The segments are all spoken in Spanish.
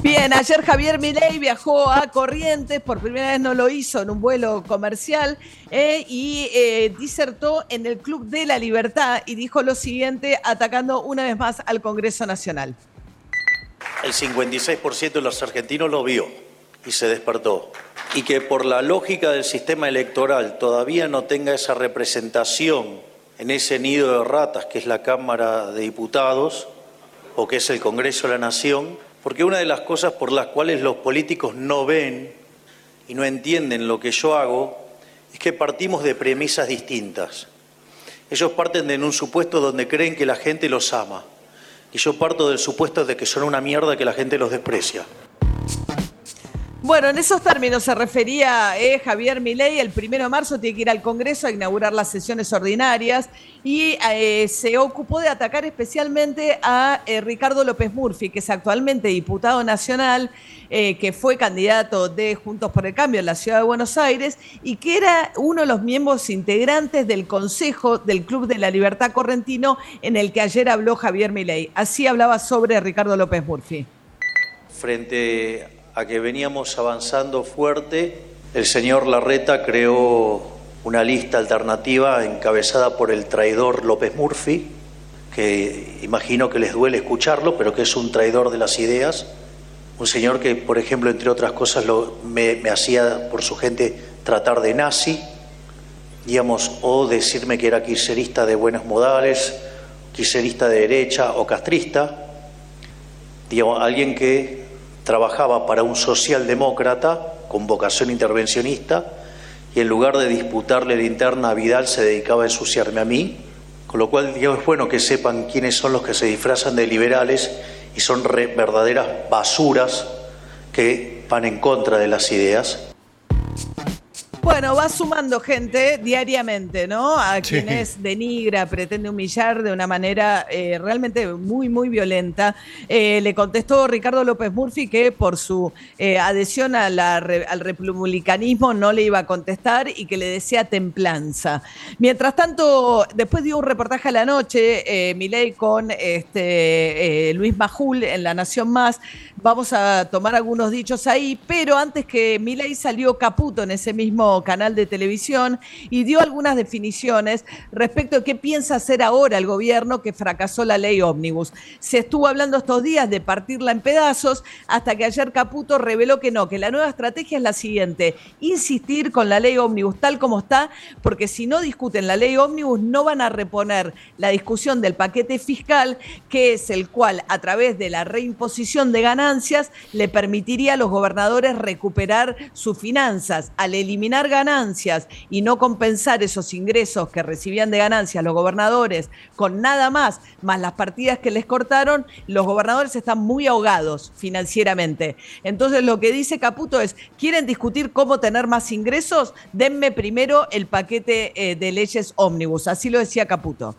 Bien, ayer Javier Milei viajó a Corrientes, por primera vez no lo hizo en un vuelo comercial, eh, y eh, disertó en el Club de la Libertad y dijo lo siguiente, atacando una vez más al Congreso Nacional. El 56% de los argentinos lo vio y se despertó. Y que por la lógica del sistema electoral todavía no tenga esa representación en ese nido de ratas que es la Cámara de Diputados o que es el Congreso de la Nación, porque una de las cosas por las cuales los políticos no ven y no entienden lo que yo hago es que partimos de premisas distintas. Ellos parten de un supuesto donde creen que la gente los ama y yo parto del supuesto de que son una mierda que la gente los desprecia. Bueno, en esos términos se refería eh, Javier Milei. El primero de marzo tiene que ir al Congreso a inaugurar las sesiones ordinarias y eh, se ocupó de atacar especialmente a eh, Ricardo López Murphy, que es actualmente diputado nacional, que fue candidato de Juntos por el Cambio en la ciudad de Buenos Aires y que era uno de los miembros integrantes del Consejo del Club de la Libertad Correntino en el que ayer habló Javier Milei. Así hablaba sobre Ricardo López Murphy. Frente a que veníamos avanzando fuerte, el señor Larreta creó una lista alternativa encabezada por el traidor López Murphy, que imagino que les duele escucharlo, pero que es un traidor de las ideas, un señor que, por ejemplo, entre otras cosas, me, hacía por su gente tratar de nazi, digamos, o decirme que era quiserista de buenos modales, quiserista de derecha o castrista, digamos, alguien que trabajaba para un socialdemócrata con vocación intervencionista y en lugar de disputarle la interna a Vidal se dedicaba a ensuciarme a mí, con lo cual es bueno que sepan quiénes son los que se disfrazan de liberales y son verdaderas basuras que van en contra de las ideas. Bueno, va sumando gente diariamente, ¿no? A quienes denigra, pretende humillar de una manera eh, realmente muy, muy violenta. Eh, le contestó Ricardo López Murphy que por su eh, adhesión al republicanismo no le iba a contestar y que le desea templanza. Mientras tanto, después dio un reportaje a la noche, Milei con este, Luis Majul en La Nación Más. Vamos a tomar algunos dichos ahí, pero antes que Milei salió Caputo en ese mismo canal de televisión y dio algunas definiciones respecto a qué piensa hacer ahora el gobierno que fracasó la ley ómnibus. Se estuvo hablando estos días de partirla en pedazos hasta que ayer Caputo reveló que no, que la nueva estrategia es la siguiente, insistir con la ley ómnibus tal como está, porque si no discuten la ley ómnibus no van a reponer la discusión del paquete fiscal, que es el cual a través de la reimposición de ganancias le permitiría a los gobernadores recuperar sus finanzas al eliminar ganancias y no compensar esos ingresos que recibían de ganancias los gobernadores con nada más, más las partidas que les cortaron, los gobernadores están muy ahogados financieramente. Entonces lo que dice Caputo es, ¿quieren discutir cómo tener más ingresos? Denme primero el paquete eh, de leyes ómnibus. Así lo decía Caputo.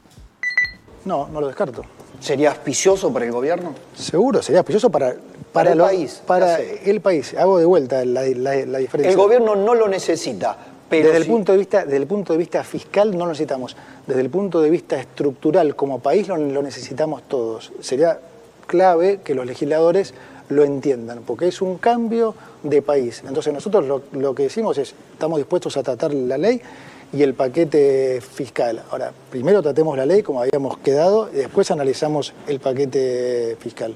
No, no lo descarto. ¿Sería auspicioso para el gobierno? Seguro, sería auspicioso para, para, el país. Para el país. Hago de vuelta la, diferencia. El gobierno no lo necesita. Pero desde, el punto de vista, desde el punto de vista fiscal no lo necesitamos. Desde el punto de vista estructural como país lo, necesitamos todos. Sería clave que los legisladores lo entiendan, porque es un cambio de país. Entonces nosotros lo, lo que decimos es, estamos dispuestos a tratar la ley y el paquete fiscal. Ahora, primero tratemos la ley como habíamos quedado y después analizamos el paquete fiscal.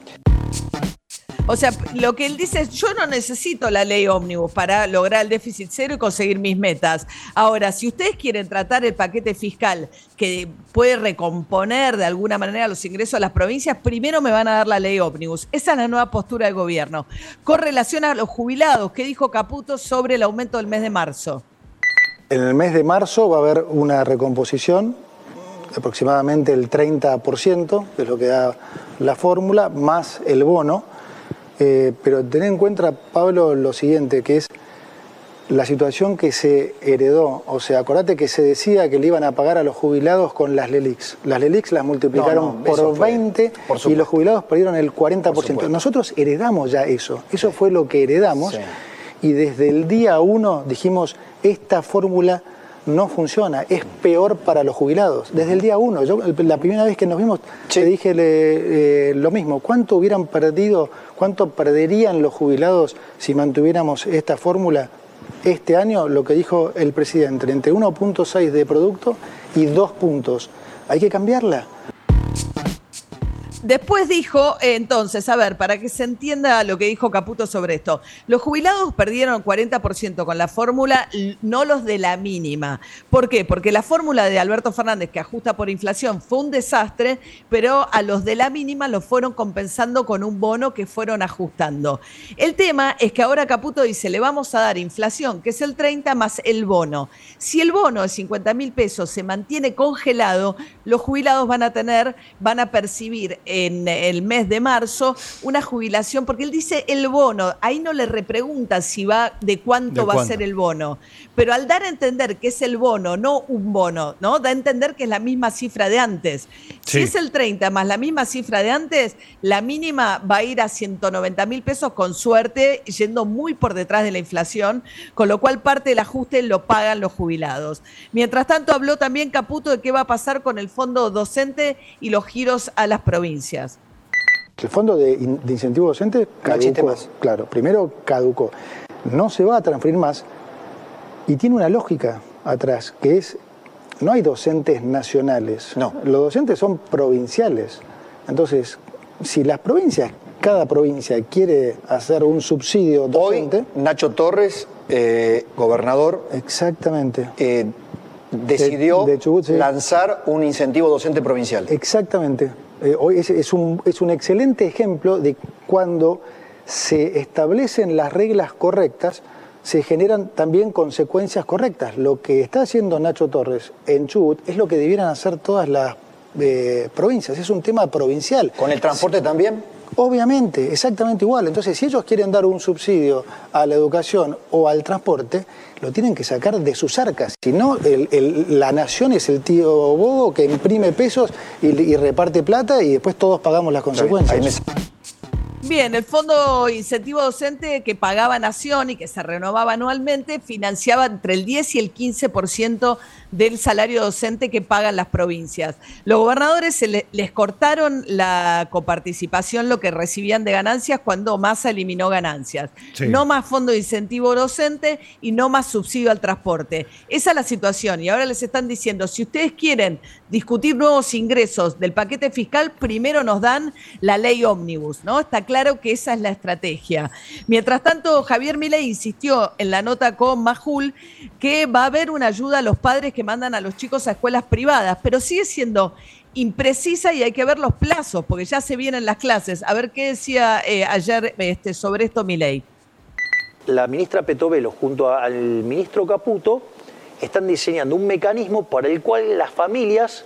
O sea, lo que él dice es, yo no necesito la ley ómnibus para lograr el déficit cero y conseguir mis metas. Ahora, si ustedes quieren tratar el paquete fiscal que puede recomponer de alguna manera los ingresos a las provincias, primero me van a dar la ley ómnibus. Esa es la nueva postura del gobierno. Con relación a los jubilados, ¿qué dijo Caputo sobre el aumento del mes de marzo? En el mes de marzo va a haber una recomposición aproximadamente el 30%, que es lo que da la fórmula, más el bono. Eh, pero tener en cuenta, Pablo, lo siguiente, que es la situación que se heredó. O sea, acordate que se decía que le iban a pagar a los jubilados con las LELIX. Las LELIX las multiplicaron por 20 y los jubilados perdieron el 40%. Nosotros heredamos ya eso. Eso fue lo que heredamos. Y desde el día uno dijimos, esta fórmula no funciona, es peor para los jubilados. Desde el día uno, yo la primera vez que nos vimos te dije eh, lo mismo, ¿cuánto hubieran perdido, cuánto perderían los jubilados si mantuviéramos esta fórmula? Este año lo que dijo el presidente, entre 1.6 de producto y 2 puntos. Hay que cambiarla. Después dijo, eh, entonces, a ver, para que se entienda lo que dijo Caputo sobre esto, los jubilados perdieron 40% con la fórmula, no los de la mínima. ¿Por qué? Porque la fórmula de Alberto Fernández, que ajusta por inflación, fue un desastre, pero a los de la mínima lo fueron compensando con un bono que fueron ajustando. El tema es que ahora Caputo dice, le vamos a dar inflación, que es el 30 más el bono. Si el bono de 50 mil pesos se mantiene congelado, los jubilados van a tener, van a percibir en el mes de marzo una jubilación, porque él dice el bono, ahí no le repregunta si va, de cuánto va a ser el bono, pero al dar a entender que es el bono, no un bono, ¿no? Da a entender que es la misma cifra de antes. Si es el 30 más la misma cifra de antes, la mínima va a ir a 190 mil pesos con suerte, yendo muy por detrás de la inflación, con lo cual parte del ajuste lo pagan los jubilados. Mientras tanto, habló también Caputo de qué va a pasar con el fondo docente y los giros a las provincias. El fondo de, incentivo docente caducó. Claro, primero caducó. No se va a transferir más y tiene una lógica atrás, que es, no hay docentes nacionales. No. Los docentes son provinciales. Entonces, si las provincias, cada provincia quiere hacer un subsidio docente... Hoy, Nacho Torres, eh, gobernador... Exactamente. Eh, decidió lanzar un incentivo docente provincial. Exactamente. Eh, hoy es, un, es un excelente ejemplo de cuando se establecen las reglas correctas, se generan también consecuencias correctas. Lo que está haciendo Nacho Torres en Chubut es lo que debieran hacer todas las eh, provincias, es un tema provincial. ¿Con el transporte también? Obviamente, exactamente igual. Entonces, si ellos quieren dar un subsidio a la educación o al transporte, lo tienen que sacar de sus arcas. Si no, la nación es el tío bobo que imprime pesos y, reparte plata y después todos pagamos las consecuencias. Bien, el fondo incentivo docente que pagaba Nación y que se renovaba anualmente financiaba entre el 10 y el 15% del salario docente que pagan las provincias. Los gobernadores se les cortaron la coparticipación, lo que recibían de ganancias cuando Massa eliminó ganancias. No más fondo de incentivo docente y no más subsidio al transporte. Esa es la situación y ahora les están diciendo, si ustedes quieren discutir nuevos ingresos del paquete fiscal, primero nos dan la ley ómnibus, ¿no? Está claro que esa es la estrategia. Mientras tanto, Javier Milei insistió en la nota con Majul que va a haber una ayuda a los padres que mandan a los chicos a escuelas privadas, pero sigue siendo imprecisa y hay que ver los plazos, porque ya se vienen las clases. A ver qué decía eh, ayer este, sobre esto Milei. La ministra Petovelo junto al ministro Caputo están diseñando un mecanismo para el cual las familias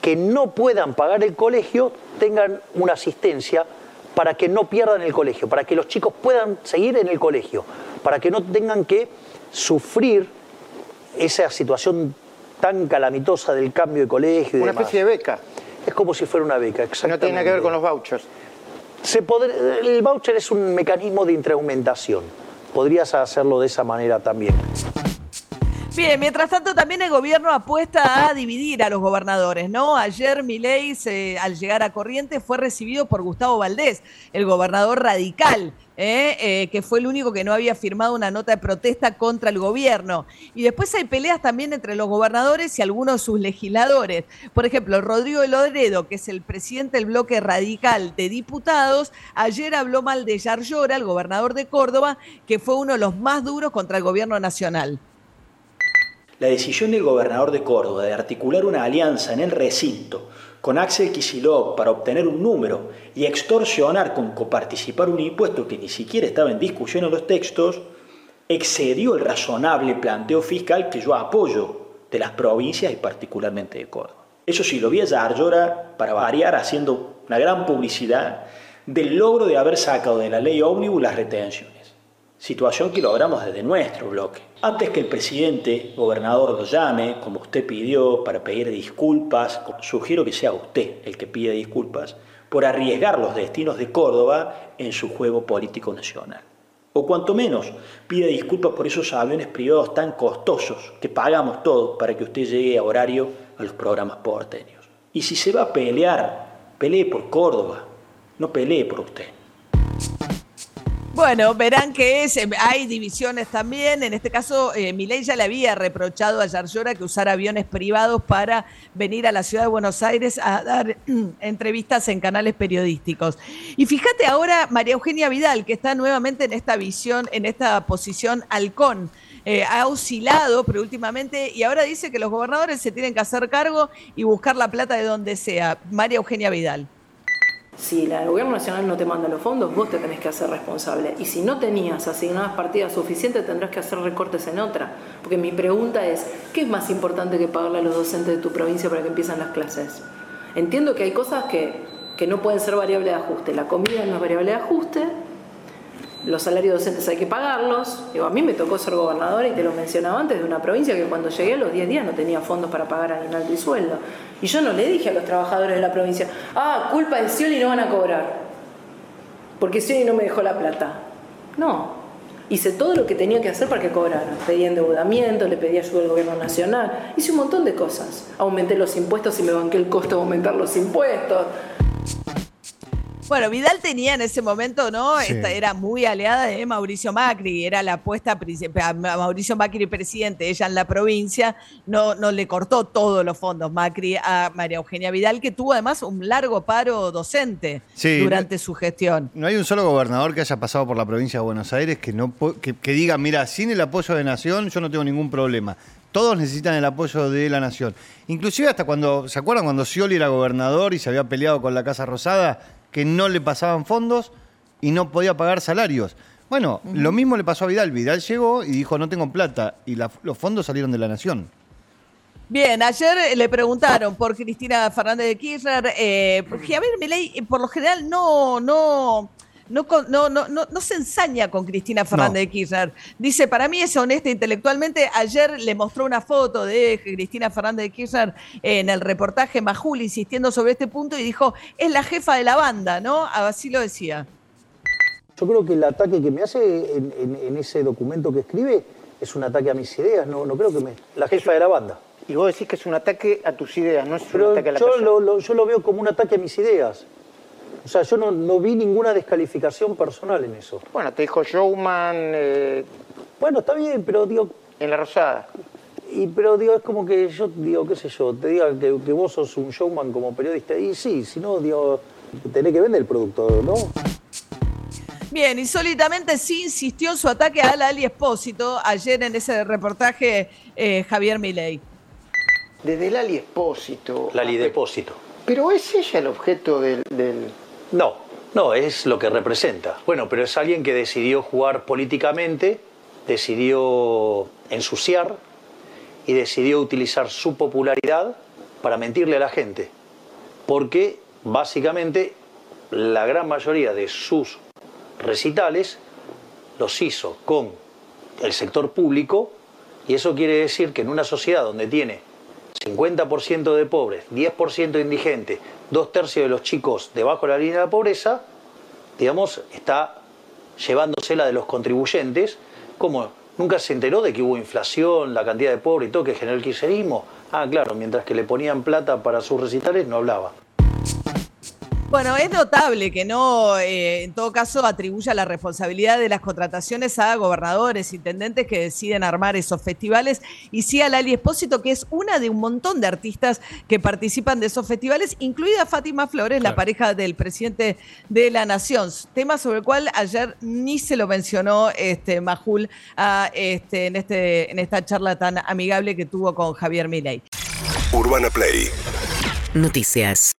que no puedan pagar el colegio tengan una asistencia para que no pierdan el colegio, para que los chicos puedan seguir en el colegio, para que no tengan que sufrir esa situación tan calamitosa del cambio de colegio. Y una especie de beca. Es como si fuera una beca, exactamente. No tiene nada que ver con los vouchers. Se el voucher es un mecanismo de incrementación. Podrías hacerlo de esa manera también. Bien, mientras tanto también el gobierno apuesta a dividir a los gobernadores, ¿no? Ayer Milei, al llegar a Corrientes, fue recibido por Gustavo Valdés, el gobernador radical. ¿eh? Eh, que fue el único que no había firmado una nota de protesta contra el gobierno. Y después hay peleas también entre los gobernadores y algunos de sus legisladores. Por ejemplo, Rodrigo Lodredo, que es el presidente del bloque radical de diputados, ayer habló mal de Yarlora, el gobernador de Córdoba, que fue uno de los más duros contra el gobierno nacional. La decisión del gobernador de Córdoba de articular una alianza en el recinto con Axel Kicillof para obtener un número y extorsionar con coparticipar un impuesto que ni siquiera estaba en discusión en los textos, excedió el razonable planteo fiscal que yo apoyo de las provincias y particularmente de Córdoba. Eso sí, lo vi a Yarlora para variar haciendo una gran publicidad del logro de haber sacado de la ley ómnibus las retenciones. Situación que logramos desde nuestro bloque. Antes que el presidente, gobernador, lo llame, como usted pidió, para pedir disculpas, sugiero que sea usted el que pida disculpas por arriesgar los destinos de Córdoba en su juego político nacional. O cuanto menos, pida disculpas por esos aviones privados tan costosos que pagamos todos para que usted llegue a horario a los programas porteños. Y si se va a pelear, pelee por Córdoba, no pelee por usted. Bueno, verán que es, eh, hay divisiones también. En este caso, eh, Milei ya le había reprochado a Yarlora que usara aviones privados para venir a la ciudad de Buenos Aires a dar entrevistas en canales periodísticos. Y fíjate ahora María Eugenia Vidal, que está nuevamente en esta visión, en esta posición halcón. Eh, ha oscilado, pero últimamente, y ahora dice que los gobernadores se tienen que hacer cargo y buscar la plata de donde sea. María Eugenia Vidal. Si el gobierno nacional no te manda los fondos, vos te tenés que hacer responsable. Y si no tenías asignadas partidas suficientes, tendrás que hacer recortes en otra. Porque mi pregunta es, ¿qué es más importante que pagarle a los docentes de tu provincia para que empiecen las clases? Entiendo que hay cosas que, que no pueden ser variable de ajuste. La comida no es variable de ajuste, los salarios docentes hay que pagarlos. Digo, a mí me tocó ser gobernadora y te lo mencionaba antes de una provincia que cuando llegué a los 10 días no tenía fondos para pagar aguinaldo y sueldo. Y yo no le dije a los trabajadores de la provincia, ah, culpa de Scioli no van a cobrar, porque Scioli no me dejó la plata. No, hice todo lo que tenía que hacer para que cobraran. Pedí endeudamiento, le pedí ayuda al gobierno nacional, hice un montón de cosas. Aumenté los impuestos y me banqué el costo de aumentar los impuestos. Bueno, Vidal tenía en ese momento, ¿no? Esta era muy aliada de Mauricio Macri, era la apuesta a Mauricio Macri presidente, ella en la provincia, no, no le cortó todos los fondos Macri a María Eugenia Vidal, que tuvo además un largo paro docente durante su gestión. No hay un solo gobernador que haya pasado por la provincia de Buenos Aires que, no, que, que diga, mira, sin el apoyo de Nación yo no tengo ningún problema todos necesitan el apoyo de la nación. Inclusive hasta cuando, ¿se acuerdan cuando Scioli era gobernador y se había peleado con la Casa Rosada? Que no le pasaban fondos y no podía pagar salarios. Bueno, lo mismo le pasó a Vidal. Vidal llegó y dijo, no tengo plata, y los fondos salieron de la nación. Bien, ayer le preguntaron por Cristina Fernández de Kirchner. Eh, Javier Milei, eh, por lo general, no, no, no, no, no, no, se ensaña con Cristina Fernández de Kirchner. Dice, para mí es honesta intelectualmente. Ayer le mostró una foto de Cristina Fernández de Kirchner en el reportaje Majul insistiendo sobre este punto y dijo, es la jefa de la banda, ¿no? Así lo decía. Yo creo que el ataque que me hace en, ese documento que escribe es un ataque a mis ideas, no, no creo que me... La jefa de la banda. Y vos decís que es un ataque a tus ideas, no es un ataque a la yo Lo, yo lo veo como un ataque a mis ideas. O sea, yo no, vi ninguna descalificación personal en eso. Bueno, te dijo Showman. Eh, bueno, está bien, pero digo. En la Rosada. Y, pero digo, es como que yo digo, qué sé yo, te diga que, vos sos un showman como periodista. Y sí, si no, digo, tenés que vender el producto, ¿no? Bien, insólitamente sí insistió en su ataque a Ali Espósito ayer en ese reportaje eh, Javier Milei. Desde Lali Espósito. Lali Depósito. Pero es ella el objeto del no, no, es lo que representa. Bueno, pero es alguien que decidió jugar políticamente, decidió ensuciar y decidió utilizar su popularidad para mentirle a la gente. Porque básicamente la gran mayoría de sus recitales los hizo con el sector público y eso quiere decir que en una sociedad donde tiene 50% de pobres, 10% de indigentes, dos tercios de los chicos debajo de la línea de la pobreza, digamos, está llevándosela de los contribuyentes, como nunca se enteró de que hubo inflación, la cantidad de pobres y todo que generó el kirchnerismo. Ah, claro, mientras que le ponían plata para sus recitales no hablaba. Bueno, es notable que no, eh, en todo caso, atribuya la responsabilidad de las contrataciones a gobernadores, intendentes que deciden armar esos festivales, y sí a Lali Espósito, que es una de un montón de artistas que participan de esos festivales, incluida Fátima Flores, la pareja del presidente de la Nación. Tema sobre el cual ayer ni se lo mencionó este Majul este, en, este, en esta charla tan amigable que tuvo con Javier Milei. Urbana Play. Noticias.